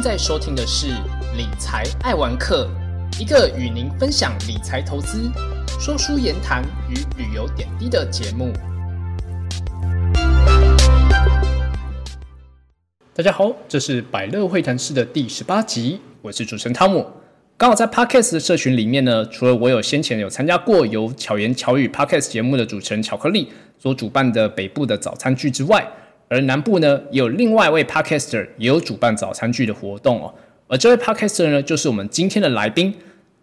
现在收听的是《理财爱玩客》，一个与您分享理财投资、说书言谈与旅游点滴的节目。大家好，这是百乐会谈室的第十八集，我是主持人汤姆。刚好在 Podcast 的社群里面呢，除了我有先前有参加过由巧言巧语 Podcast 节目的主持人巧克力所主办的北部的早餐剧之外，而南部呢也有另外一位 Podcaster 也有主办早餐剧的活动哦。而这位 Podcaster 呢，就是我们今天的来宾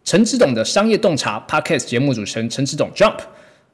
陈志董的商业洞察 Podcast 节目主持人陈志董 Jump。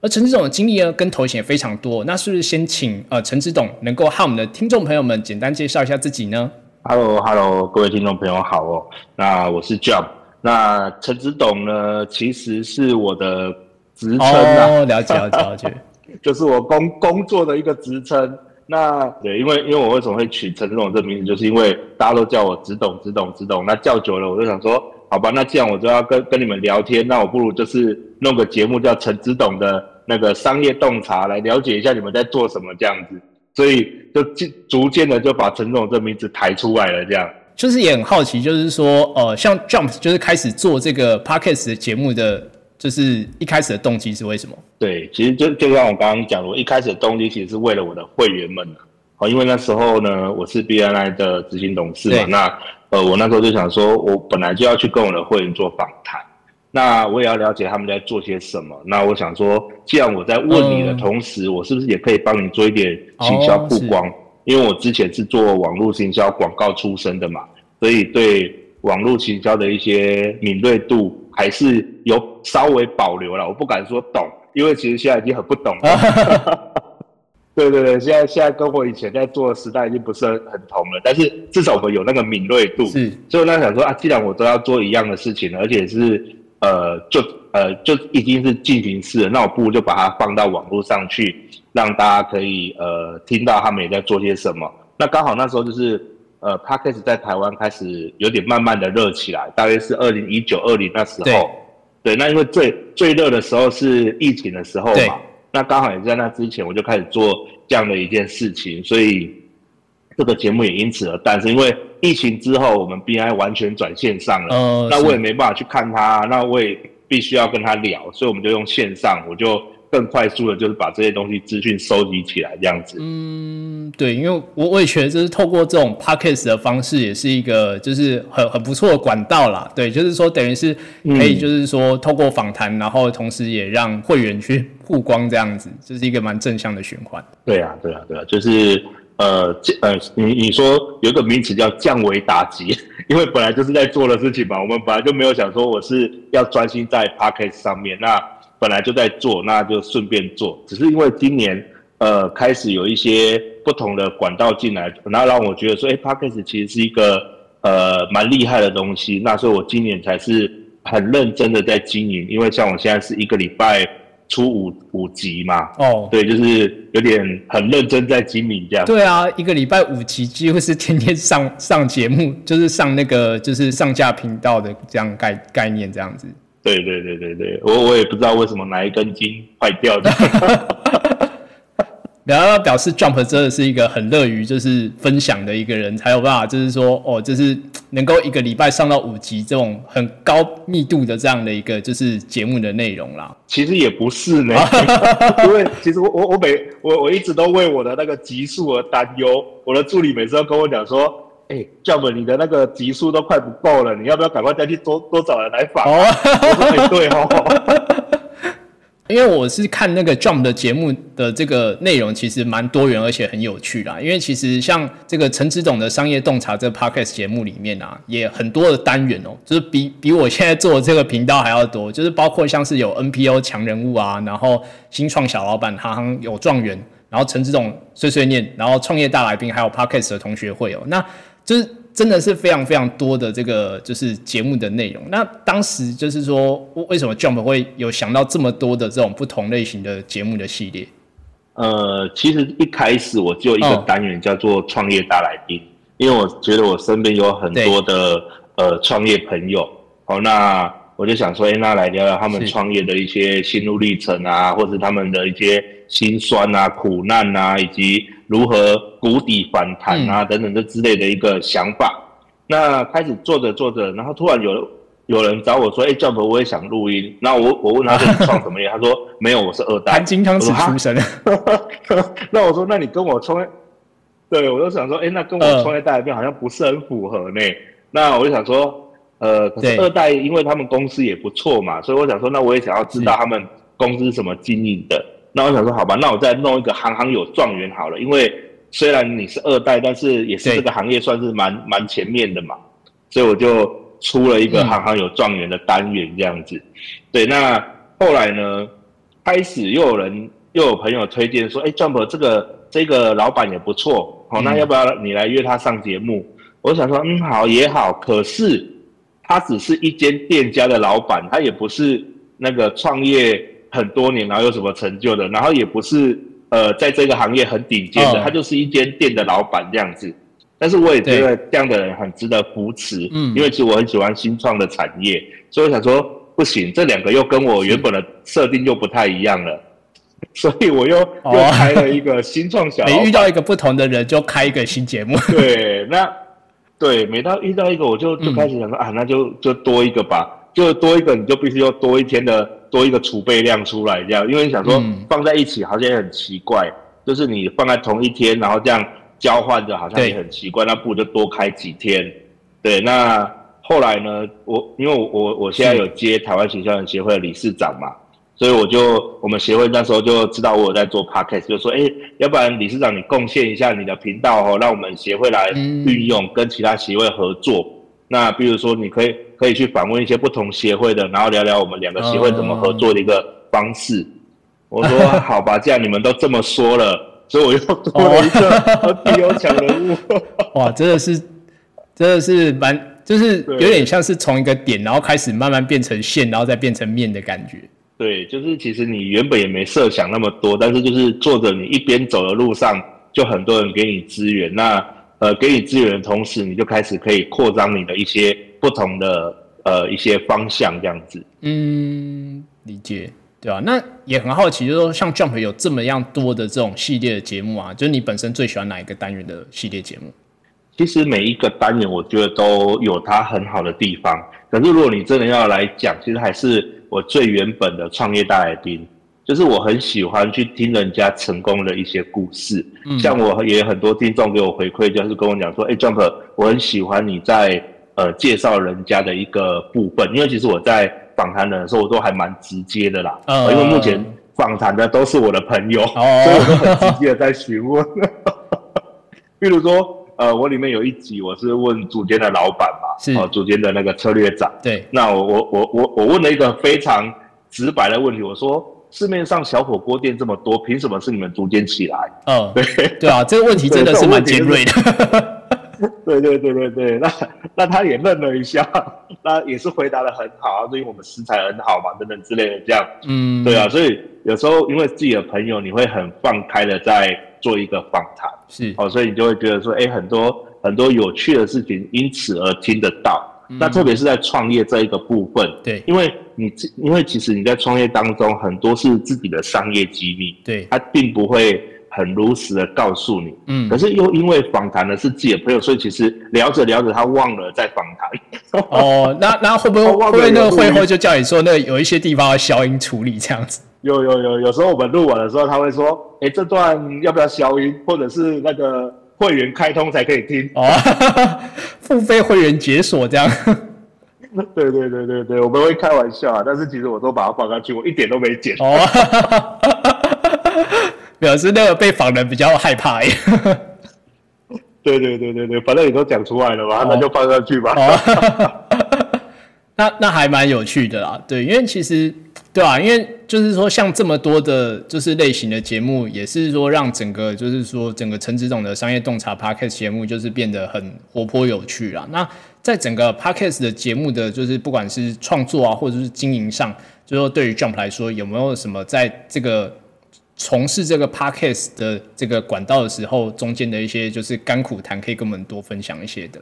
而陈志董的经历呢，跟头衔也非常多，那是不是先请呃陈志董能够和我们的听众朋友们简单介绍一下自己呢？Hello，Hello，各位听众朋友好哦。那我是 Jump。那陈志董呢？其实是我的职称啊，了解了解了解，就是我工工作的一个职称。那对，因为因为我为什么会取陈子董这名字，就是因为大家都叫我子董子董子董。那叫久了，我就想说，好吧，那既然我就要跟跟你们聊天，那我不如就是弄个节目叫陈子董的那个商业洞察，来了解一下你们在做什么这样子。所以就逐渐的就把陈总这名字抬出来了，这样。就是也很好奇，就是说，呃，像 Jump 就是开始做这个 Podcast 的节目的，就是一开始的动机是为什么？对，其实就就像我刚刚讲，我一开始的动机其实是为了我的会员们啊，因为那时候呢，我是 BNI 的执行董事嘛，那呃，我那时候就想说，我本来就要去跟我的会员做访谈，那我也要了解他们在做些什么，那我想说，既然我在问你的同时，我是不是也可以帮你做一点行销曝光？因为我之前是做网络行销广告出身的嘛，所以对网络行销的一些敏锐度还是有稍微保留了。我不敢说懂，因为其实现在已经很不懂了。对对对，现在现在跟我以前在做的时代已经不是很很同了。但是至少我们有那个敏锐度，是。所以我那想说啊，既然我都要做一样的事情，而且是呃，就呃就已经是进行式了，那我不如就把它放到网络上去。让大家可以呃听到他们也在做些什么。那刚好那时候就是呃 p a c k a g e 在台湾开始有点慢慢的热起来，大约是二零一九二零那时候。对，那因为最最热的时候是疫情的时候嘛，那刚好也在那之前我就开始做这样的一件事情，所以这个节目也因此而诞生。因为疫情之后我们 BI 完全转线上了，那我也没办法去看他，那我也必须要跟他聊，所以我们就用线上，我就。更快速的，就是把这些东西资讯收集起来，这样子。嗯，对，因为我我也觉得，就是透过这种 podcast 的方式，也是一个就是很很不错的管道啦。对，就是说等于是可以，就是说透过访谈，然后同时也让会员去曝光，这样子，这是一个蛮正向的循环。对啊，对啊，对啊，就是呃，呃，你你说有一个名词叫降维打击，因为本来就是在做的事情嘛，我们本来就没有想说我是要专心在 podcast 上面那。本来就在做，那就顺便做。只是因为今年，呃，开始有一些不同的管道进来，然后让我觉得说，哎 p a c k a g e 其实是一个呃蛮厉害的东西。那所以我今年才是很认真的在经营。因为像我现在是一个礼拜出五五集嘛，哦，对，就是有点很认真在经营这样。对啊，一个礼拜五集几乎是天天上上节目，就是上那个就是上架频道的这样概概念这样子。对对对对对，我我也不知道为什么哪一根筋坏掉的。然后表示 Jump 真的是一个很乐于就是分享的一个人，才有办法就是说哦，就是能够一个礼拜上到五集这种很高密度的这样的一个就是节目的内容啦。其实也不是呢，因为其实我我我每我我一直都为我的那个集数而担忧，我的助理每次都跟我讲说。哎，Jump，你的那个集数都快不够了，你要不要赶快再去多多找人来访？哦，对哦，因为我是看那个 Jump 的节目的这个内容，其实蛮多元而且很有趣啦。因为其实像这个陈子董的商业洞察这个 Podcast 节目里面啊，也很多的单元哦，就是比比我现在做的这个频道还要多，就是包括像是有 NPO 强人物啊，然后新创小老板行行有状元，然后陈子董碎碎念，然后创业大来宾，还有 Podcast 的同学会哦，那。就是真的是非常非常多的这个就是节目的内容。那当时就是说，为什么 Jump 会有想到这么多的这种不同类型的节目的系列？呃，其实一开始我就一个单元叫做创业大来宾，因为我觉得我身边有很多的呃创业朋友，好，那我就想说，哎，那来聊聊他们创业的一些心路历程啊，或者他们的一些辛酸啊、苦难啊，以及如何谷底反弹啊等等这之类的一个想法，那开始做着做着，然后突然有有人找我说：“哎，Jump，我也想录音。”那我我问他说：“你创什么业？” 他说：“没有，我是二代，含金汤匙出身。”那我说：“那你跟我创业？”对我就想说：“哎，那跟我创业代表好像不是很符合呢。”那我就想说：“呃，可是二代因为他们公司也不错嘛，所以我想说，那我也想要知道他们公司是什么经营的。那我想说，好吧，那我再弄一个行行有状元好了，因为。”虽然你是二代，但是也是这个行业算是蛮蛮前面的嘛，所以我就出了一个行行有状元的单元这样子。对，那后来呢，开始又有人又有朋友推荐说，哎，Jump 这个这个老板也不错，好，那要不要你来约他上节目？我想说，嗯，好也好，可是他只是一间店家的老板，他也不是那个创业很多年然后有什么成就的，然后也不是。呃，在这个行业很顶尖的，他就是一间店的老板这样子。但是我也觉得这样的人很值得扶持，嗯，因为其实我很喜欢新创的产业，所以我想说，不行，这两个又跟我原本的设定又不太一样了，所以我又又开了一个新创小。你遇到一个不同的人，就开一个新节目。对，那对，每到遇到一个，我就就开始想说啊，那就就多一个吧，就多一个，你就必须要多一天的。多一个储备量出来，这样，因为你想说放在一起好像也很奇怪，就是你放在同一天，然后这样交换着，好像也很奇怪。那不如就多开几天。对，那后来呢？我因为我我我现在有接台湾形象人协会的理事长嘛，所以我就我们协会那时候就知道我有在做 podcast，就说，哎，要不然理事长你贡献一下你的频道哦，让我们协会来运用，跟其他协会合作。那比如说你可以。可以去访问一些不同协会的，然后聊聊我们两个协会怎么合作的一个方式。我说好吧，既然你们都这么说了，所以我又多了一个比较强人物。哇，真的是，真的是蛮，就是有点像是从一个点，然后开始慢慢变成线，然后再变成面的感觉。对，就是其实你原本也没设想那么多，但是就是做着你一边走的路上，就很多人给你资源。那呃，给你资源的同时，你就开始可以扩张你的一些。不同的呃一些方向这样子，嗯，理解，对吧？那也很好奇，就是说像 Jump 有这么样多的这种系列的节目啊，就是你本身最喜欢哪一个单元的系列节目？其实每一个单元我觉得都有它很好的地方，可是如果你真的要来讲，其实还是我最原本的创业大来宾，就是我很喜欢去听人家成功的一些故事。像我也很多听众给我回馈，就是跟我讲说，哎，Jump，我很喜欢你在。呃，介绍人家的一个部分，因为其实我在访谈的时候，我都还蛮直接的啦。嗯。因为目前访谈的都是我的朋友，所以我都很直接的在询问。比如说，呃，我里面有一集我是问主间的老板嘛，是哦，主间的那个策略长。对。那我我我我我问了一个非常直白的问题，我说：市面上小火锅店这么多，凭什么是你们组间起来？嗯，对对啊，这个问题真的是蛮尖锐的。对对对对对，那那他也愣了一下，那也是回答的很好啊，因为我们食材很好嘛，等等之类的这样。嗯，对啊，所以有时候因为自己的朋友，你会很放开的在做一个访谈，是哦，所以你就会觉得说，哎，很多很多有趣的事情因此而听得到。那特别是在创业这一个部分，对，因为你因为其实你在创业当中很多是自己的商业机密，对，它并不会。很如实的告诉你，嗯，可是又因为访谈的是自己的朋友，所以其实聊着聊着他忘了在访谈。哦，那那会不会 会不会那个会后就叫你说那有一些地方要消音处理这样子？有有有，有时候我们录完的时候他会说，哎，这段要不要消音，或者是那个会员开通才可以听哦，付费会员解锁这样。对对对对对，我们会开玩笑啊，但是其实我都把它放上去，我一点都没剪。哦。表示那个被访人比较害怕耶。对对对对对，反正你都讲出来了嘛，那就放上去吧。那那还蛮有趣的啦，对，因为其实对啊？因为就是说，像这么多的，就是类型的节目，也是说让整个就是说整个陈子总的商业洞察 podcast 节目，就是变得很活泼有趣啦。那在整个 podcast 的节目的，就是不管是创作啊，或者是经营上，就是说对于 Jump 来说，有没有什么在这个从事这个 podcast 的这个管道的时候，中间的一些就是甘苦谈，可以跟我们多分享一些的。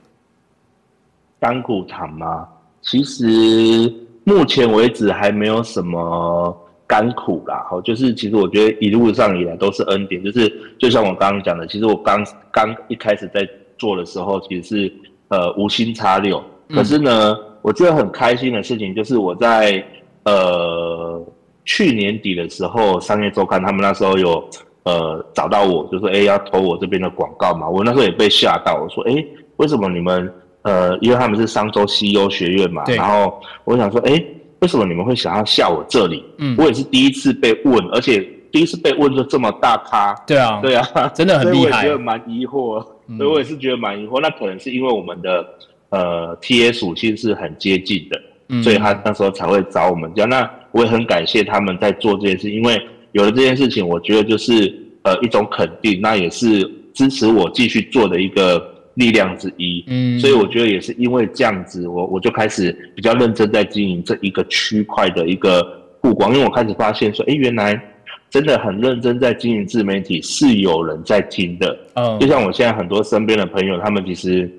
甘苦谈吗？其实目前为止还没有什么甘苦啦。好，就是其实我觉得一路上以来都是恩典。就是就像我刚刚讲的，其实我刚刚一开始在做的时候，其实是呃无心插柳。可是呢，我觉得很开心的事情就是我在呃去年底的时候，商业周刊他们那时候有呃找到我，就说哎要投我这边的广告嘛。我那时候也被吓到，我说哎为什么你们呃因为他们是商周 CEO 学院嘛，然后我想说哎为什么你们会想要下我这里？嗯，我也是第一次被问，而且第一次被问就这么大咖。对啊，对啊，真的很厉害。我觉得蛮疑惑，所以我也是觉得蛮疑惑。那可能是因为我们的。呃，T A 属性是很接近的，所以他那时候才会找我们这样。那我也很感谢他们在做这件事，因为有了这件事情，我觉得就是呃一种肯定，那也是支持我继续做的一个力量之一。嗯，所以我觉得也是因为这样子，我我就开始比较认真在经营这一个区块的一个曝光，因为我开始发现说，哎，原来真的很认真在经营自媒体是有人在听的。嗯，就像我现在很多身边的朋友，他们其实。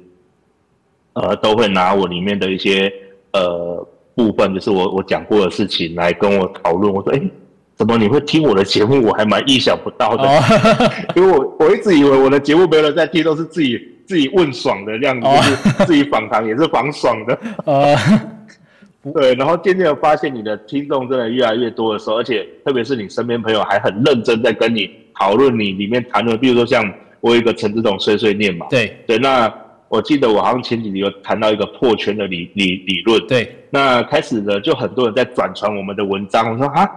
呃，都会拿我里面的一些呃部分，就是我我讲过的事情来跟我讨论。我说，哎，怎么你会听我的节目？我还蛮意想不到的，因为我我一直以为我的节目没有人在听，都是自己自己问爽的样子，就是自己访谈也是访爽的。呃，对，然后渐渐的发现你的听众真的越来越多的时候，而且特别是你身边朋友还很认真在跟你讨论你里面谈论，比如说像我有一个陈志董碎碎念嘛，对对，那。我记得我好像前几集有谈到一个破圈的理理理论，对，那开始呢就很多人在转传我们的文章，我说啊，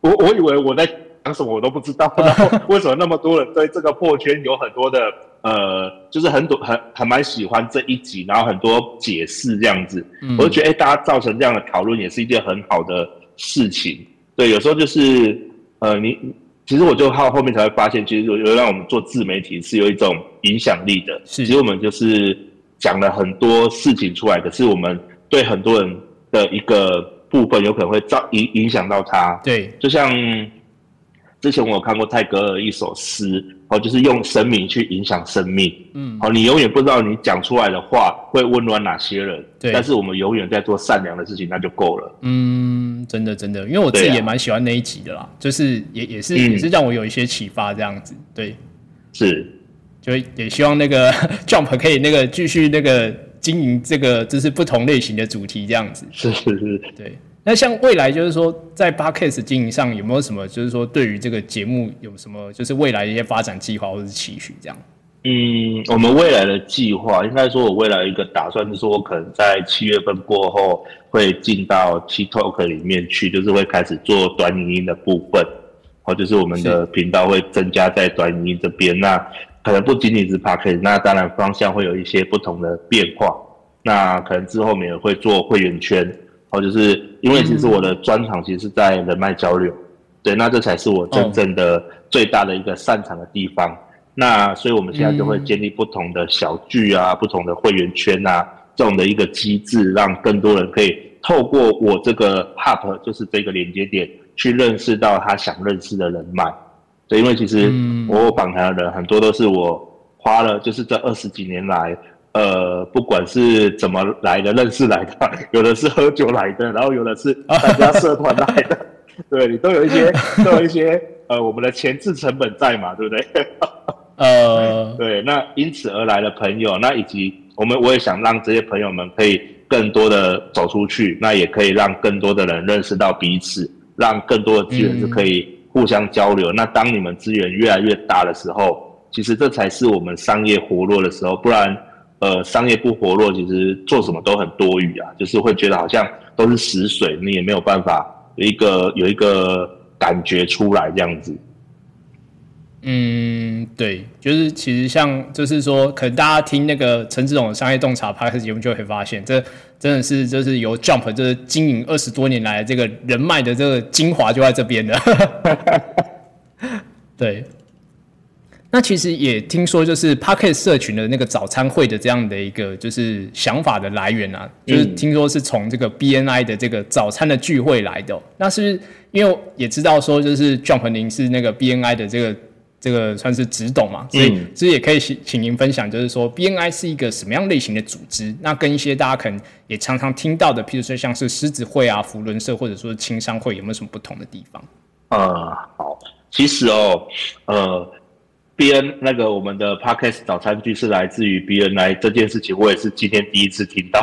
我我以为我在讲什么我都不知道，然后为什么那么多人对这个破圈有很多的呃，就是很多很很蛮喜欢这一集，然后很多解释这样子，我就觉得哎，大家造成这样的讨论也是一件很好的事情，对，有时候就是呃你。其实我就靠后面才会发现，其实有有让我们做自媒体是有一种影响力的。其实我们就是讲了很多事情出来，可是我们对很多人的一个部分有可能会造影影响到他。对，就像。之前我有看过泰戈尔一首诗，哦，就是用生命去影响生命。嗯，好，你永远不知道你讲出来的话会温暖哪些人。对，但是我们永远在做善良的事情，那就够了。嗯，真的真的，因为我自己也蛮喜欢那一集的啦，就是也也是也是让我有一些启发这样子。对，是，就也希望那个 Jump 可以那个继续那个经营这个就是不同类型的主题这样子。是是是，对。那像未来就是说，在 p o c a s 经营上有没有什么，就是说对于这个节目有什么，就是未来的一些发展计划或者是期许这样？嗯，我们未来的计划，应该说我未来一个打算就是说我可能在七月份过后会进到 TikTok 里面去，就是会开始做短影音的部分，或就是我们的频道会增加在短影音这边。那可能不仅仅是 p o c a s 那当然方向会有一些不同的变化。那可能之后我们也会做会员圈。哦，就是因为其实我的专长其实是在人脉交流，对，那这才是我真正的最大的一个擅长的地方。那所以我们现在就会建立不同的小聚啊，不同的会员圈啊，这种的一个机制，让更多人可以透过我这个 hub，就是这个连接点，去认识到他想认识的人脉。对，因为其实我访谈的人很多都是我花了，就是这二十几年来。呃，不管是怎么来的，认识来的，有的是喝酒来的，然后有的是参加社团来的，对你都有一些，都有一些呃，我们的前置成本在嘛，对不对？呃，对，那因此而来的朋友，那以及我们，我也想让这些朋友们可以更多的走出去，那也可以让更多的人认识到彼此，让更多的资源是可以互相交流。那当你们资源越来越大的时候，其实这才是我们商业活络的时候，不然。呃，商业不活络，其实做什么都很多余啊，就是会觉得好像都是死水，你也没有办法有一个有一个感觉出来这样子。嗯，对，就是其实像就是说，可能大家听那个陈志勇商业洞察拍摄节目，就会发现，这真的是就是由 Jump 就是经营二十多年来这个人脉的这个精华就在这边的。对。那其实也听说，就是 Pocket 社群的那个早餐会的这样的一个就是想法的来源啊，就是听说是从这个 BNI 的这个早餐的聚会来的。那是是因为也知道说，就是 Jump 您是那个 BNI 的这个这个算是直董嘛，所以其实也可以请请您分享，就是说 BNI 是一个什么样类型的组织？那跟一些大家可能也常常听到的，譬如说像是狮子会啊、福伦社或者说青商会，有没有什么不同的地方？呃，好，其实哦，呃。B N 那个我们的 Podcast 早餐剧是来自于 B N I 这件事情，我也是今天第一次听到。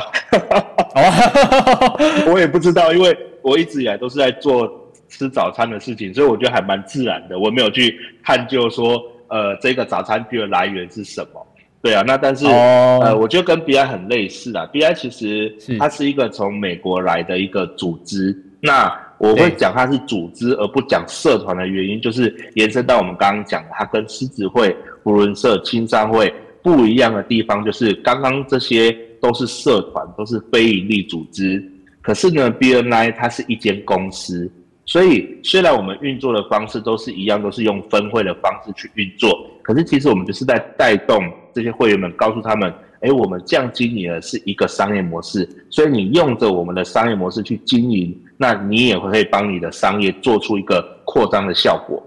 我也不知道，因为我一直以来都是在做吃早餐的事情，所以我觉得还蛮自然的。我没有去探究说，呃，这个早餐剧的来源是什么。对啊，那但是呃，我觉得跟 B I 很类似啊。B I 其实它是一个从美国来的一个组织。那我会讲它是组织而不讲社团的原因，就是延伸到我们刚刚讲的，它跟狮子会、胡伦社、青商会不一样的地方，就是刚刚这些都是社团，都是非营利组织。可是呢，BNI 它是一间公司，所以虽然我们运作的方式都是一样，都是用分会的方式去运作，可是其实我们就是在带动这些会员们，告诉他们，哎，我们这样经营的是一个商业模式，所以你用着我们的商业模式去经营。那你也会可以帮你的商业做出一个扩张的效果，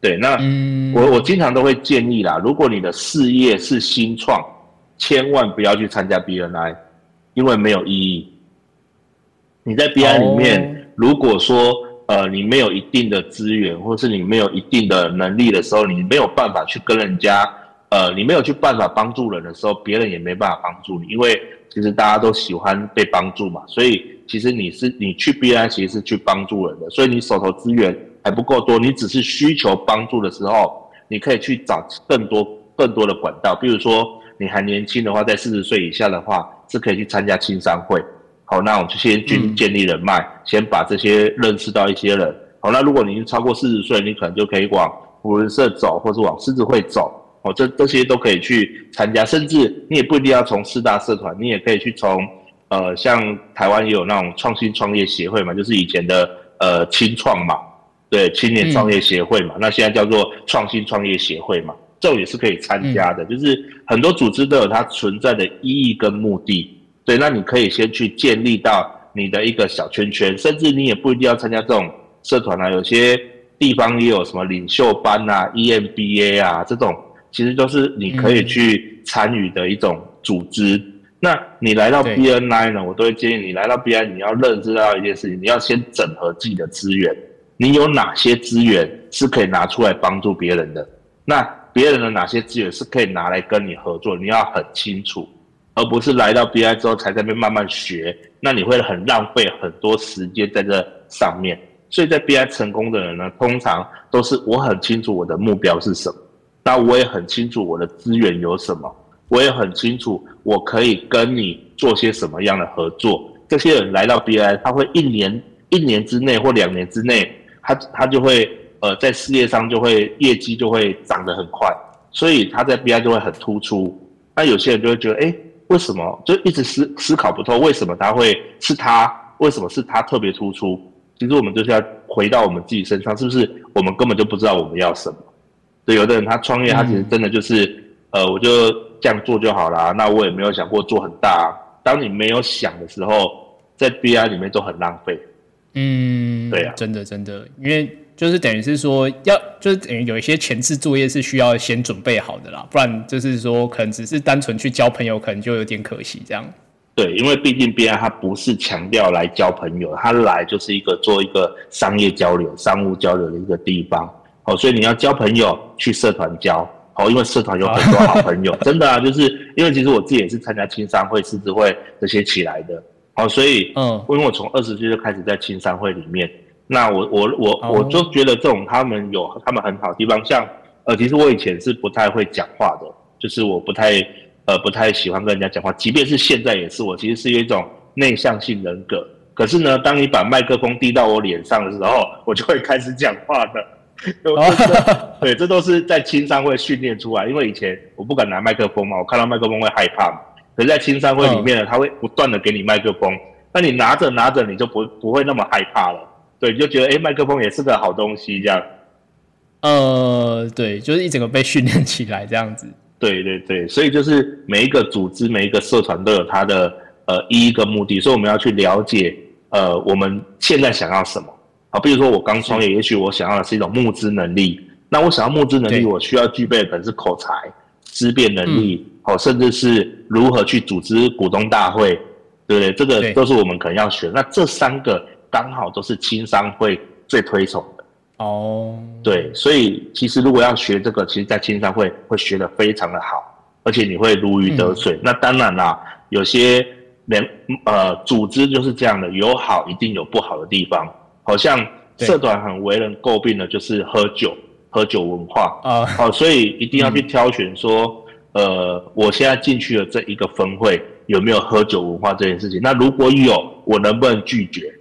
对。那我我经常都会建议啦，如果你的事业是新创，千万不要去参加 BNI，因为没有意义。你在 BNI 里面，如果说呃你没有一定的资源，或是你没有一定的能力的时候，你没有办法去跟人家，呃，你没有去办法帮助人的时候，别人也没办法帮助你，因为其实大家都喜欢被帮助嘛，所以。其实你是你去 B I 其实是去帮助人的，所以你手头资源还不够多，你只是需求帮助的时候，你可以去找更多更多的管道。比如说你还年轻的话，在四十岁以下的话，是可以去参加青商会。好，那我们就先去建立人脉，先把这些认识到一些人。好，那如果你超过四十岁，你可能就可以往福人社走，或是往狮子会走。哦，这这些都可以去参加，甚至你也不一定要从四大社团，你也可以去从。呃，像台湾也有那种创新创业协会嘛，就是以前的呃青创嘛，对，青年创业协会嘛，那现在叫做创新创业协会嘛，这种也是可以参加的。就是很多组织都有它存在的意义跟目的，对，那你可以先去建立到你的一个小圈圈，甚至你也不一定要参加这种社团啊，有些地方也有什么领袖班啊、EMBA 啊这种，其实都是你可以去参与的一种组织。那你来到 BNI 呢？我都会建议你来到 BNI，你要认知到一件事情，你要先整合自己的资源。你有哪些资源是可以拿出来帮助别人的？那别人的哪些资源是可以拿来跟你合作？你要很清楚，而不是来到 BNI 之后才在那边慢慢学。那你会很浪费很多时间在这上面。所以在 BNI 成功的人呢，通常都是我很清楚我的目标是什么，那我也很清楚我的资源有什么。我也很清楚，我可以跟你做些什么样的合作。这些人来到 BI，他会一年一年之内或两年之内，他他就会呃在事业上就会业绩就会涨得很快，所以他在 BI 就会很突出。那有些人就会觉得，哎，为什么就一直思思考不透？为什么他会是他？为什么是他特别突出？其实我们就是要回到我们自己身上，是不是我们根本就不知道我们要什么？对，有的人他创业，他其实真的就是呃，我就。这样做就好了，那我也没有想过做很大。当你没有想的时候，在 BI 里面都很浪费。嗯，对啊，真的真的，因为就是等于是说，要就是等于有一些前置作业是需要先准备好的啦，不然就是说可能只是单纯去交朋友，可能就有点可惜这样。对，因为毕竟 BI 它不是强调来交朋友，它来就是一个做一个商业交流、商务交流的一个地方。哦，所以你要交朋友，去社团交。哦，因为社团有很多好朋友，真的啊，就是因为其实我自己也是参加青商会、狮子会这些起来的，哦，所以，嗯，因为我从二十岁就开始在青商会里面，那我我我我就觉得这种他们有他们很好的地方，像呃，其实我以前是不太会讲话的，就是我不太呃不太喜欢跟人家讲话，即便是现在也是，我其实是有一种内向性人格，可是呢，当你把麦克风递到我脸上的时候，我就会开始讲话的。对，这都是在青商会训练出来。因为以前我不敢拿麦克风嘛，我看到麦克风会害怕嘛。可是在青商会里面呢，他会不断的给你麦克风，那你拿着拿着，你就不不会那么害怕了。对，就觉得哎，麦克风也是个好东西，这样。呃，对，就是一整个被训练起来这样子。对对对，所以就是每一个组织、每一个社团都有它的呃一个目的，所以我们要去了解呃我们现在想要什么。啊，比如说我刚创业，也许我想要的是一种募资能力。那我想要募资能力，我需要具备的可能是口才、思辨能力，哦，甚至是如何去组织股东大会，对不对？这个都是我们可能要学。那这三个刚好都是青商会最推崇的。哦，对，所以其实如果要学这个，其实在青商会会学的非常的好，而且你会如鱼得水。那当然啦，有些人呃组织就是这样的，有好一定有不好的地方。好像社团很为人诟病的就是喝酒，喝酒文化啊，好，所以一定要去挑选说，呃，我现在进去了这一个分会有没有喝酒文化这件事情？那如果有，我能不能拒绝？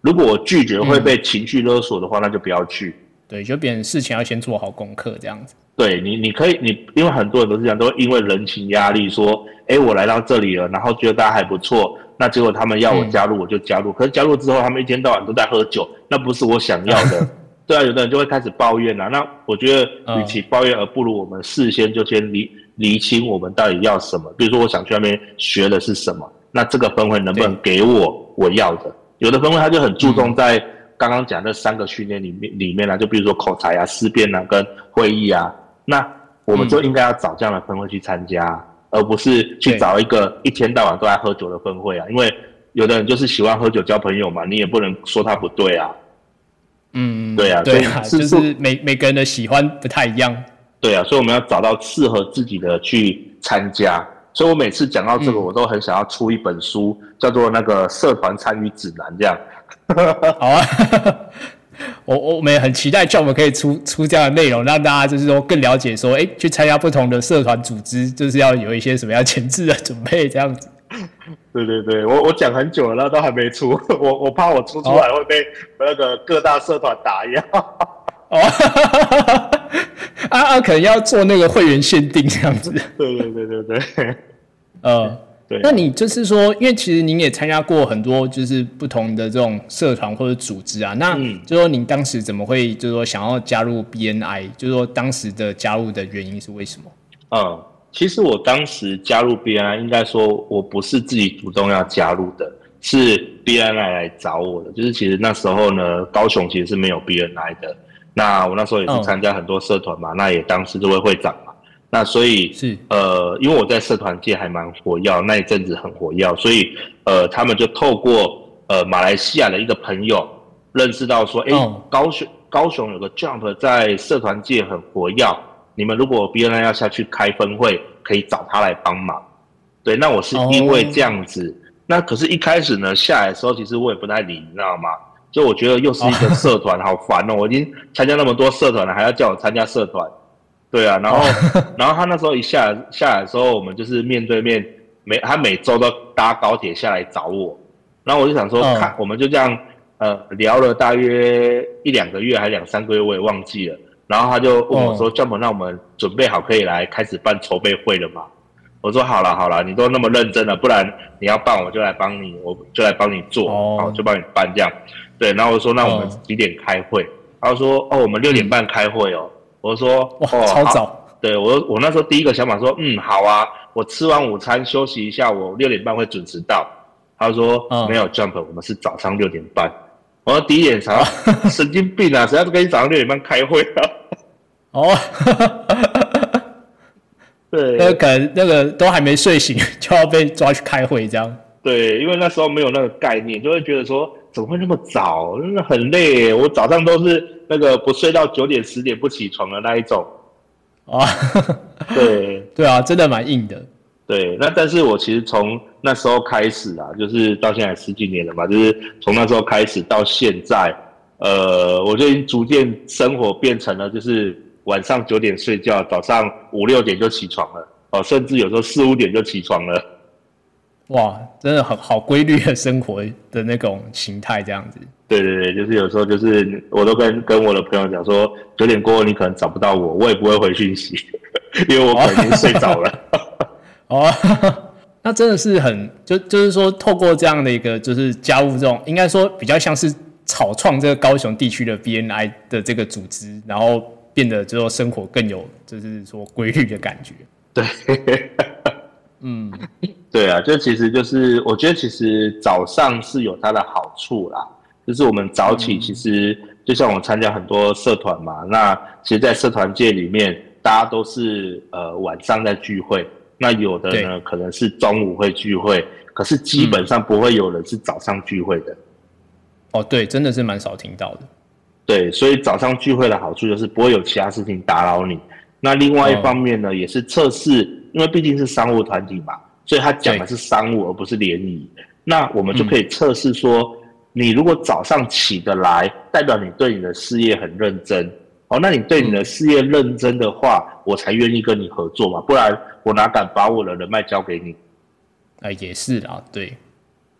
如果我拒绝会被情绪勒索的话，那就不要去。对，就别人事情要先做好功课，这样子。对你，你可以，你因为很多人都是这样，都因为人情压力说，哎，我来到这里了，然后觉得大家还不错，那结果他们要我加入，我就加入。可是加入之后，他们一天到晚都在喝酒，那不是我想要的。对啊，有的人就会开始抱怨了。那我觉得，与其抱怨，而不如我们事先就先理理清我们到底要什么。比如说，我想去那边学的是什么，那这个分会能不能给我我要的？有的分会他就很注重在刚刚讲那三个训练里面里面呢，就比如说口才啊、思辨啊、跟会议啊，那我们就应该要找这样的分会去参加，而不是去找一个一天到晚都在喝酒的分会啊。因为有的人就是喜欢喝酒交朋友嘛，你也不能说他不对啊。嗯，对啊，对啊，就是每每个人的喜欢不太一样。对啊，所以我们要找到适合自己的去参加。所以我每次讲到这个，我都很想要出一本书，叫做那个社团参与指南，这样。好啊，我我们也很期待，叫我们可以出出这样的内容，让大家就是说更了解，说哎，去参加不同的社团组织，就是要有一些什么样前置的准备，这样子。对对对，我我讲很久了，那都还没出，我我怕我出出来会被那个各大社团打压。哦，啊啊，可能要做那个会员限定这样子。对对对对对，呃，对。那你就是说，因为其实您也参加过很多就是不同的这种社团或者组织啊，那就说您当时怎么会就是说想要加入 BNI？就是说当时的加入的原因是为什么？嗯，其实我当时加入 BNI，应该说我不是自己主动要加入的，是 BNI 来找我的。就是其实那时候呢，高雄其实是没有 BNI 的。那我那时候也是参加很多社团嘛，那也当时这位会长嘛，那所以是呃，因为我在社团界还蛮活跃，那一阵子很活跃，所以呃，他们就透过呃马来西亚的一个朋友认识到说，哎，高雄高雄有个 Jump 在社团界很活跃，你们如果 BNI 要下去开分会，可以找他来帮忙。对，那我是因为这样子，那可是一开始呢下来的时候，其实我也不太理，你知道吗？就我觉得又是一个社团，好烦哦！我已经参加那么多社团了，还要叫我参加社团，对啊。然后，然后他那时候一下下来的时候，我们就是面对面，每他每周都搭高铁下来找我。然后我就想说，看我们就这样呃聊了大约一两个月，还两三个月，我也忘记了。然后他就问我说：“叫我们让我们准备好可以来开始办筹备会了吗？”我说：“好了好了，你都那么认真了，不然你要办我就来帮你，我就来帮你做，好就帮你办这样。”对，然后我说那我们几点开会？他说哦，我们六点半开会哦。我说哇，超早。对我我那时候第一个想法说，嗯，好啊，我吃完午餐休息一下，我六点半会准时到。他说没有 jump，我们是早上六点半。我说第一点啥？神经病啊！谁要跟你早上六点半开会啊？哦，对，那可能那个都还没睡醒就要被抓去开会这样。对，因为那时候没有那个概念，就会觉得说。怎么会那么早？真的很累。我早上都是那个不睡到九点十点不起床的那一种。啊，对对啊，真的蛮硬的。对，那但是我其实从那时候开始啊，就是到现在十几年了嘛，就是从那时候开始到现在，呃，我就已经逐渐生活变成了，就是晚上九点睡觉，早上五六点就起床了，哦，甚至有时候四五点就起床了。哇，真的很好规律的生活的那种形态，这样子。对对对，就是有时候就是我都跟跟我的朋友讲说，九点过后你可能找不到我，我也不会回讯息，因为我可能睡着了。哦，那真的是很就就是说，透过这样的一个就是加入这种，应该说比较像是草创这个高雄地区的 BNI 的这个组织，然后变得就说生活更有就是说规律的感觉。对。嗯，对啊，就其实就是我觉得其实早上是有它的好处啦，就是我们早起其实就像我参加很多社团嘛，那其实，在社团界里面，大家都是呃晚上在聚会，那有的呢可能是中午会聚会，可是基本上不会有人是早上聚会的。哦，对，真的是蛮少听到的。对，所以早上聚会的好处就是不会有其他事情打扰你。那另外一方面呢，也是测试，因为毕竟是商务团体嘛，所以他讲的是商务而不是联谊。那我们就可以测试说，你如果早上起得来，代表你对你的事业很认真。哦，那你对你的事业认真的话，我才愿意跟你合作嘛，不然我哪敢把我的人脉交给你？哎，也是啊，对，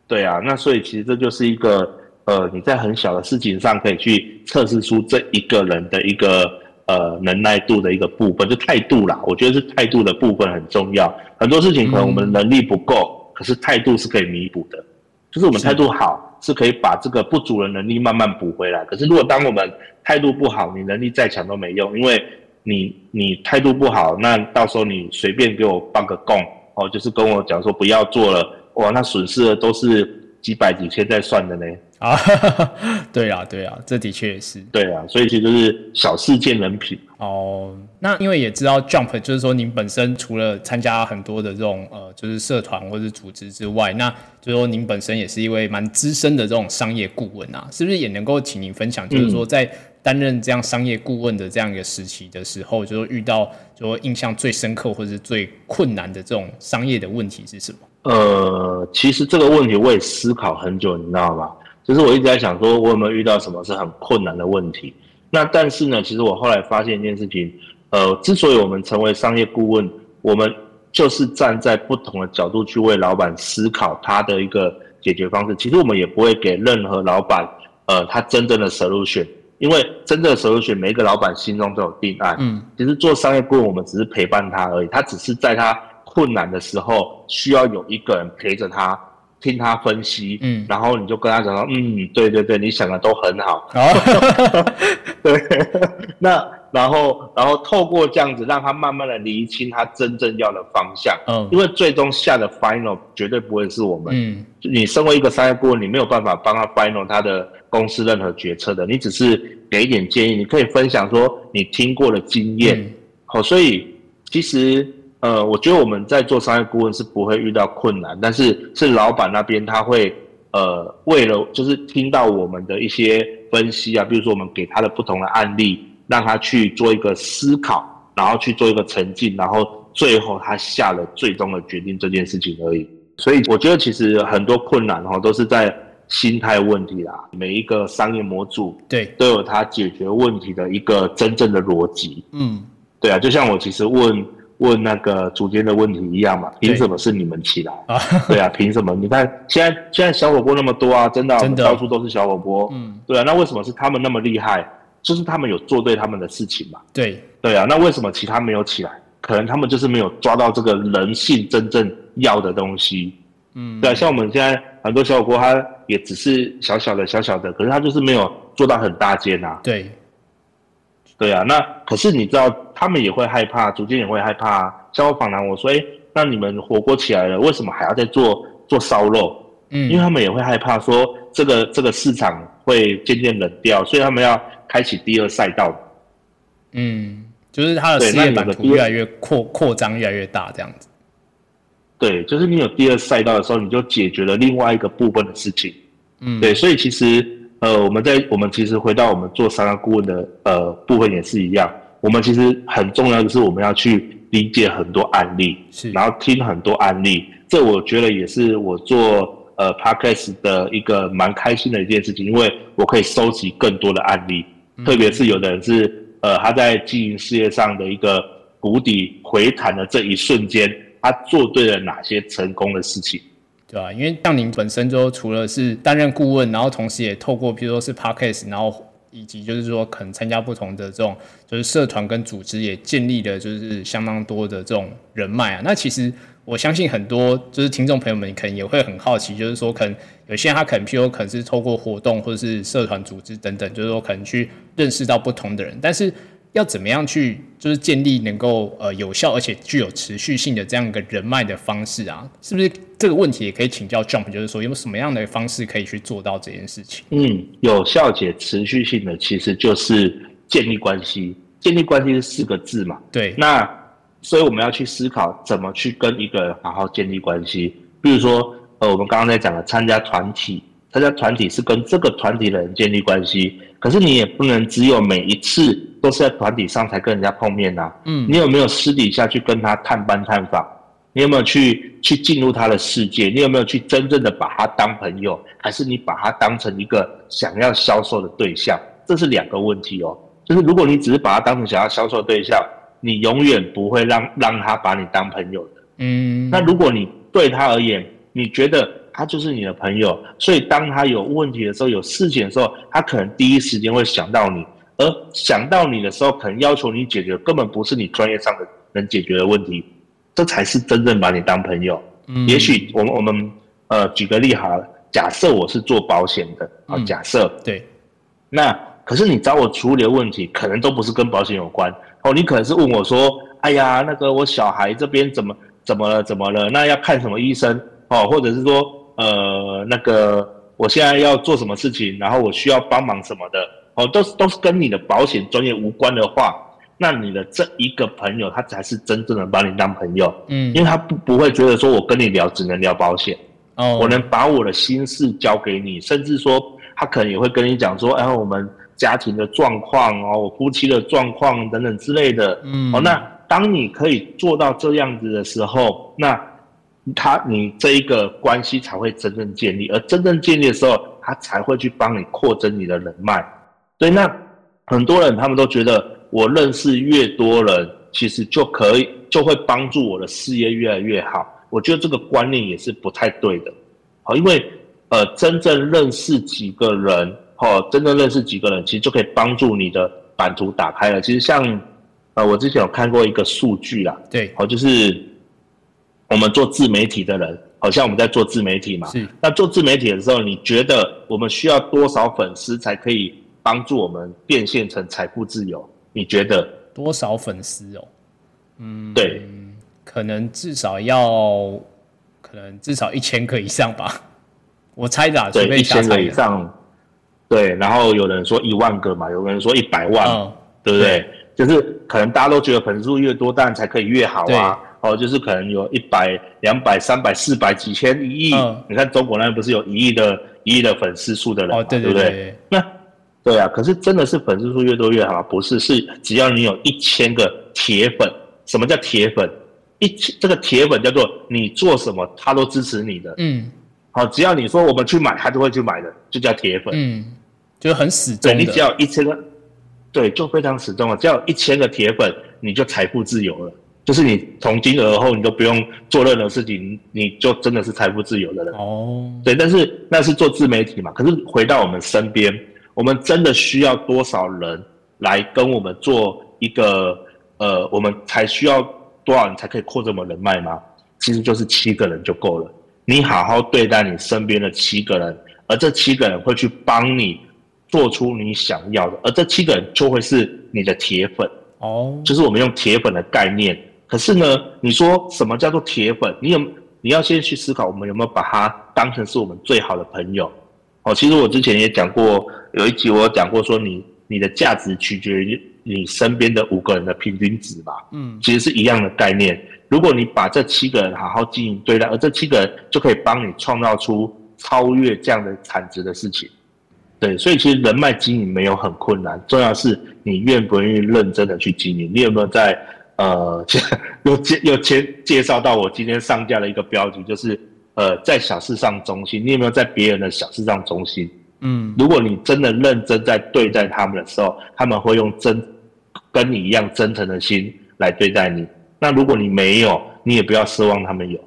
对啊，那所以其实这就是一个呃，你在很小的事情上可以去测试出这一个人的一个呃能耐度的一个部分，就态度啦。我觉得是态度的部分很重要。很多事情可能我们能力不够，可是态度是可以弥补的，就是我们态度好，是可以把这个不足的能力慢慢补回来。可是如果当我们态度不好，你能力再强都没用，因为你你态度不好，那到时候你随便给我放个供哦，就是跟我讲说不要做了，哇，那损失的都是几百几千在算的呢。啊，对啊，对啊，这的确也是。对啊，所以其实就是小事见人品。哦，那因为也知道 Jump，就是说您本身除了参加很多的这种呃，就是社团或者组织之外，那就是说您本身也是一位蛮资深的这种商业顾问啊，是不是也能够请您分享，就是说在担任这样商业顾问的这样一个时期的时候，就说遇到就说印象最深刻或者是最困难的这种商业的问题是什么？呃，其实这个问题我也思考很久，你知道吗？就是我一直在想，说我有没有遇到什么是很困难的问题？那但是呢，其实我后来发现一件事情，呃，之所以我们成为商业顾问，我们就是站在不同的角度去为老板思考他的一个解决方式。其实我们也不会给任何老板，呃，他真正的 solution，因为真正的 solution，每一个老板心中都有定案。嗯，其实做商业顾问，我们只是陪伴他而已，他只是在他困难的时候，需要有一个人陪着他。听他分析，嗯，然后你就跟他讲说，嗯，对对对，你想的都很好，对，那然后然后透过这样子，让他慢慢的厘清他真正要的方向，嗯，因为最终下的 final 绝对不会是我们，嗯，你身为一个商业顾问，你没有办法帮他 final 他的公司任何决策的，你只是给一点建议，你可以分享说你听过的经验，好，所以其实。呃，我觉得我们在做商业顾问是不会遇到困难，但是是老板那边他会呃，为了就是听到我们的一些分析啊，比如说我们给他的不同的案例，让他去做一个思考，然后去做一个沉浸，然后最后他下了最终的决定这件事情而已。所以我觉得其实很多困难哈都是在心态问题啦。每一个商业模组对都有他解决问题的一个真正的逻辑。嗯，对啊，就像我其实问。问那个主监的问题一样嘛？凭什么是你们起来？啊，对啊，凭什么？你看现在现在小火锅那么多啊，真的，真的到处都是小火锅。嗯，对啊，那为什么是他们那么厉害？就是他们有做对他们的事情嘛。对，对啊，那为什么其他没有起来？可能他们就是没有抓到这个人性真正要的东西。嗯，对啊，像我们现在很多小火锅，它也只是小小的小小的，可是它就是没有做到很大间呐。对。对啊，那可是你知道，他们也会害怕，逐渐也会害怕。像我访谈我说，哎，那你们火锅起来了，为什么还要再做做烧肉？嗯，因为他们也会害怕说，这个这个市场会渐渐冷掉，所以他们要开启第二赛道。嗯，就是他的事业版图越来越扩扩张，越来越大，这样子。对，就是你有第二赛道的时候，你就解决了另外一个部分的事情。嗯，对，所以其实。呃，我们在我们其实回到我们做商业顾问的呃部分也是一样，我们其实很重要的是我们要去理解很多案例，是，然后听很多案例，这我觉得也是我做呃 podcast 的一个蛮开心的一件事情，因为我可以收集更多的案例，特别是有的人是呃他在经营事业上的一个谷底回弹的这一瞬间，他做对了哪些成功的事情。对吧？因为像您本身就除了是担任顾问，然后同时也透过比如说是 podcast，然后以及就是说可能参加不同的这种就是社团跟组织，也建立了就是相当多的这种人脉啊。那其实我相信很多就是听众朋友们可能也会很好奇，就是说可能有些人他可能譬如可能是透过活动或者是社团组织等等，就是说可能去认识到不同的人，但是。要怎么样去就是建立能够呃有效而且具有持续性的这样一个人脉的方式啊？是不是这个问题也可以请教 Jump？就是说有什么样的方式可以去做到这件事情？嗯，有效且持续性的其实就是建立关系。建立关系是四个字嘛？对。那所以我们要去思考怎么去跟一个人好好建立关系。比如说呃，我们刚刚在讲的参加团体参加团体是跟这个团体的人建立关系，可是你也不能只有每一次都是在团体上才跟人家碰面呐。嗯，你有没有私底下去跟他探班探访？你有没有去去进入他的世界？你有没有去真正的把他当朋友，还是你把他当成一个想要销售的对象？这是两个问题哦。就是如果你只是把他当成想要销售对象，你永远不会让让他把你当朋友的。嗯，那如果你对他而言，你觉得他就是你的朋友，所以当他有问题的时候、有事情的时候，他可能第一时间会想到你，而想到你的时候，可能要求你解决，根本不是你专业上的能解决的问题，这才是真正把你当朋友。嗯，也许我们我们呃举个例好了，假设我是做保险的啊，假设对，那可是你找我处理的问题，可能都不是跟保险有关哦，你可能是问我说，哎呀，那个我小孩这边怎么怎么了怎么了，那要看什么医生？哦，或者是说，呃，那个我现在要做什么事情，然后我需要帮忙什么的，哦，都是都是跟你的保险专业无关的话，那你的这一个朋友，他才是真正的把你当朋友，嗯，因为他不不会觉得说我跟你聊只能聊保险，哦，我能把我的心事交给你，甚至说他可能也会跟你讲说，哎，我们家庭的状况哦，我夫妻的状况等等之类的，嗯，哦，那当你可以做到这样子的时候，那。他，你这一个关系才会真正建立，而真正建立的时候，他才会去帮你扩增你的人脉。所以，那很多人他们都觉得，我认识越多人，其实就可以就会帮助我的事业越来越好。我觉得这个观念也是不太对的。好，因为呃，真正认识几个人，哦，真正认识几个人，其实就可以帮助你的版图打开了。其实像呃，我之前有看过一个数据啦，对，好，就是。我们做自媒体的人，好像我们在做自媒体嘛。是。那做自媒体的时候，你觉得我们需要多少粉丝才可以帮助我们变现成财富自由？你觉得多少粉丝哦？嗯，对，可能至少要，可能至少一千个以上吧。我猜的，啊对，一千个以上。对，然后有人说一万个嘛，有人说一百万，对不对？就是可能大家都觉得粉丝数越多，当然才可以越好啊。哦，就是可能有一百、两百、三百、四百、几千、一亿。你看中国那边不是有一亿的、一亿的粉丝数的人嘛？对不对？那对啊，可是真的是粉丝数越多越好？不是，是只要你有一千个铁粉。什么叫铁粉？一千这个铁粉叫做你做什么他都支持你的。嗯。好，只要你说我们去买，他就会去买的，就叫铁粉。嗯，就很死忠。你只要一千个，对，就非常死忠了。只要一千个铁粉，你就财富自由了。就是你从今而后，你都不用做任何事情，你就真的是财富自由的人哦。对，但是那是做自媒体嘛。可是回到我们身边，我们真的需要多少人来跟我们做一个呃，我们才需要多少人才可以扩这么人脉吗？其实就是七个人就够了。你好好对待你身边的七个人，而这七个人会去帮你做出你想要的，而这七个人就会是你的铁粉哦。就是我们用铁粉的概念。可是呢，你说什么叫做铁粉？你有你要先去思考，我们有没有把他当成是我们最好的朋友？哦，其实我之前也讲过，有一集我讲过，说你你的价值取决于你身边的五个人的平均值吧。嗯，其实是一样的概念。如果你把这七个人好好经营对待，而这七个人就可以帮你创造出超越这样的产值的事情。对，所以其实人脉经营没有很困难，重要是你愿不愿意认真的去经营，你有没有在？呃，有介有介介绍到我今天上架的一个标题，就是呃，在小事上中心。你有没有在别人的小事上中心？嗯，如果你真的认真在对待他们的时候，他们会用真跟你一样真诚的心来对待你。那如果你没有，你也不要奢望他们有，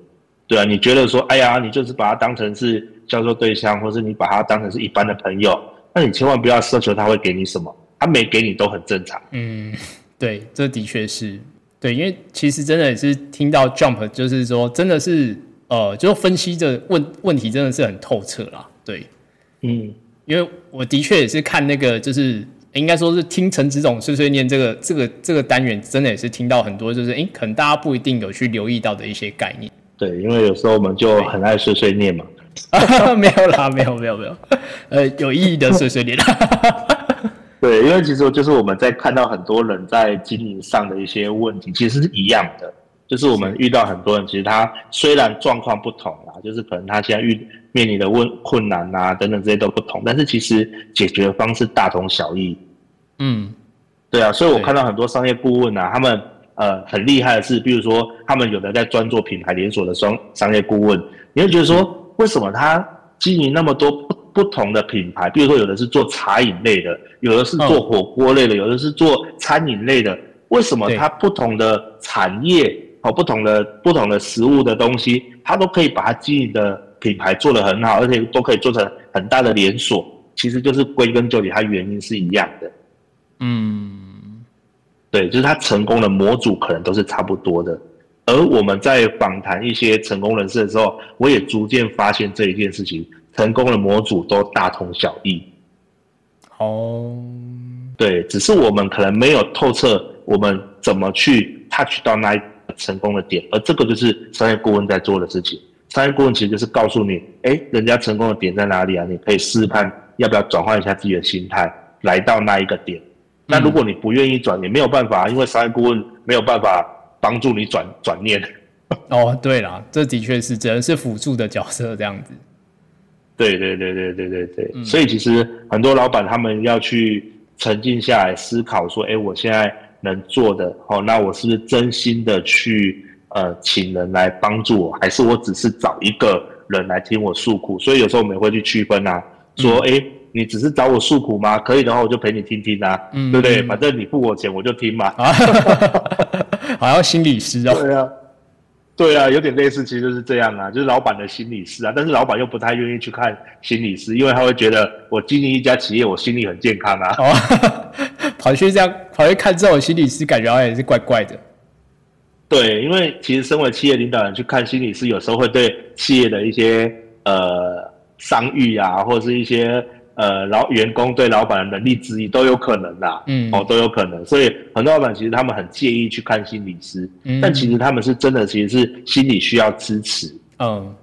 对啊，你觉得说，哎呀，你就是把他当成是销售对象，或是你把他当成是一般的朋友，那你千万不要奢求他会给你什么，他没给你都很正常。嗯，对，这的确是。对，因为其实真的也是听到 Jump，就是说真的是呃，就分析这问问题真的是很透彻啦。对，嗯，因为我的确也是看那个，就是应该说是听陈子总碎碎念这个这个这个单元，真的也是听到很多，就是哎，可能大家不一定有去留意到的一些概念。对，因为有时候我们就很爱碎碎念嘛。没有啦，没有没有没有，呃，有意义的碎碎念。对，因为其实就是我们在看到很多人在经营上的一些问题，其实是一样的，就是我们遇到很多人，其实他虽然状况不同啦，就是可能他现在遇面临的问困难啊等等这些都不同，但是其实解决的方式大同小异。嗯，对啊，所以我看到很多商业顾问啊，他们呃很厉害的是，比如说他们有的在专做品牌连锁的商商业顾问，你会觉得说，为什么他经营那么多不不同的品牌？比如说有的是做茶饮类的，有的是做火锅类的，有的是做餐饮类的，为什么它不同的产业哦，不同的不同的食物的东西，它都可以把它经营的品牌做得很好，而且都可以做成很大的连锁？其实就是归根究底，它原因是一样的。嗯，对，就是它成功的模组可能都是差不多的。而我们在访谈一些成功人士的时候，我也逐渐发现这一件事情，成功的模组都大同小异。哦，对，只是我们可能没有透彻，我们怎么去 touch 到那一成功的点，而这个就是商业顾问在做的事情。商业顾问其实就是告诉你，哎，人家成功的点在哪里啊？你可以试试看，要不要转换一下自己的心态，来到那一个点。那如果你不愿意转，也没有办法，因为商业顾问没有办法帮助你转转念。哦，对啦，这的确是只能是辅助的角色这样子。对对对对对对对，所以其实很多老板他们要去沉静下来思考，说，哎，我现在能做的，哦，那我是不是真心的去呃请人来帮助我，还是我只是找一个人来听我诉苦？所以有时候我们会去区分啊，说，哎。你只是找我诉苦吗？可以的话，我就陪你听听啊，对不对？反正你付我钱，我就听嘛。好像心理师哦。对啊，对啊，有点类似，其实就是这样啊，就是老板的心理师啊。但是老板又不太愿意去看心理师，因为他会觉得我经营一家企业，我心理很健康啊。跑去这样跑去看这种心理师，感觉好像也是怪怪的。对，因为其实身为企业领导人去看心理师，有时候会对企业的一些呃商誉啊，或者是一些。呃，老员工对老板的能力质疑都有可能啦，嗯，哦，都有可能，所以很多老板其实他们很介意去看心理师，嗯，但其实他们是真的，其实是心理需要支持，嗯，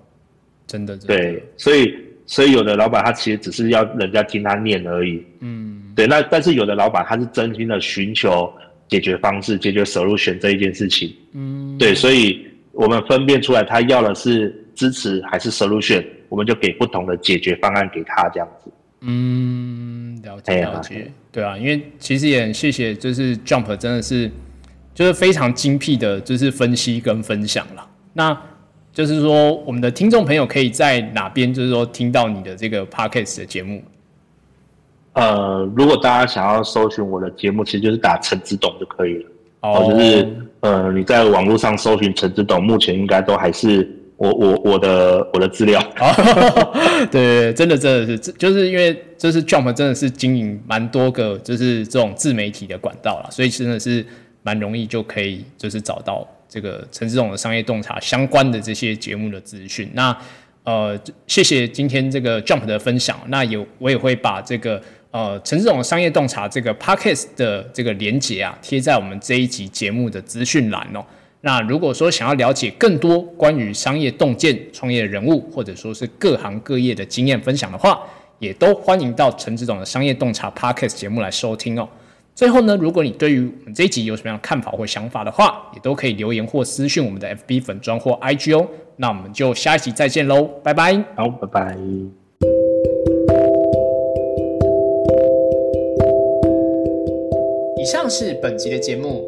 真的，对，所以所以有的老板他其实只是要人家听他念而已，嗯，对，那但是有的老板他是真心的寻求解决方式，解决收入选这一件事情，嗯，对，所以我们分辨出来他要的是支持还是 solution，，我们就给不同的解决方案给他这样子。嗯，了解了解，对啊，因为其实也很谢谢，就是 Jump 真的是就是非常精辟的，就是分析跟分享了。那就是说，我们的听众朋友可以在哪边，就是说听到你的这个 Podcast 的节目？呃，如果大家想要搜寻我的节目，其实就是打陈子董就可以了。哦，就是呃，你在网络上搜寻陈子董，目前应该都还是。我我我的我的资料，对对，真的真的是，就是因为就是 Jump 真的是经营蛮多个就是这种自媒体的管道了，所以真的是蛮容易就可以就是找到这个陈志勇的商业洞察相关的这些节目的资讯。那呃，谢谢今天这个 Jump 的分享，那有我也会把这个呃陈志总商业洞察这个 Podcast 的这个连接啊贴在我们这一集节目的资讯栏哦。那如果说想要了解更多关于商业洞见、创业人物，或者说是各行各业的经验分享的话，也都欢迎到陈志总的商业洞察 Podcast 节目来收听哦。最后呢，如果你对于我们这一集有什么样的看法或想法的话，也都可以留言或私讯我们的 FB 粉专或 IG 哦。那我们就下一集再见喽，拜拜。好，拜拜。以上是本集的节目。